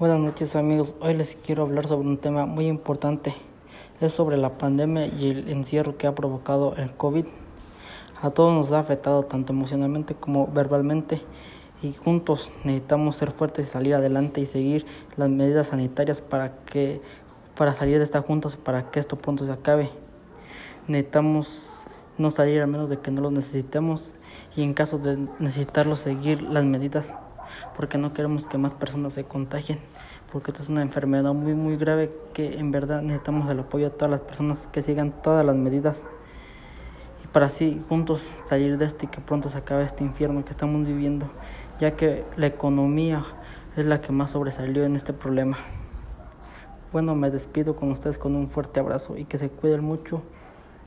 Buenas noches amigos, hoy les quiero hablar sobre un tema muy importante, es sobre la pandemia y el encierro que ha provocado el COVID. A todos nos ha afectado tanto emocionalmente como verbalmente y juntos necesitamos ser fuertes y salir adelante y seguir las medidas sanitarias para que para salir de esta juntos para que esto pronto se acabe. Necesitamos no salir a menos de que no lo necesitemos y en caso de necesitarlo seguir las medidas porque no queremos que más personas se contagien, porque esta es una enfermedad muy muy grave que en verdad necesitamos el apoyo de todas las personas que sigan todas las medidas y para así juntos salir de este y que pronto se acabe este infierno que estamos viviendo, ya que la economía es la que más sobresalió en este problema. Bueno, me despido con ustedes con un fuerte abrazo y que se cuiden mucho